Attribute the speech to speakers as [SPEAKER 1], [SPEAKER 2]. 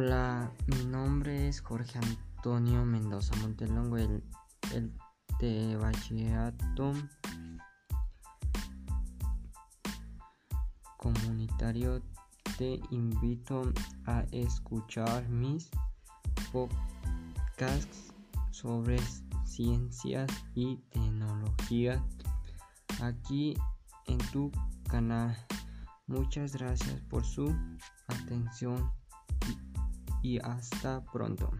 [SPEAKER 1] nombre es Jorge Antonio Mendoza Montelongo, el, el de bachillerato comunitario. Te invito a escuchar mis podcasts sobre ciencias y tecnología aquí en tu canal. Muchas gracias por su atención y hasta pronto.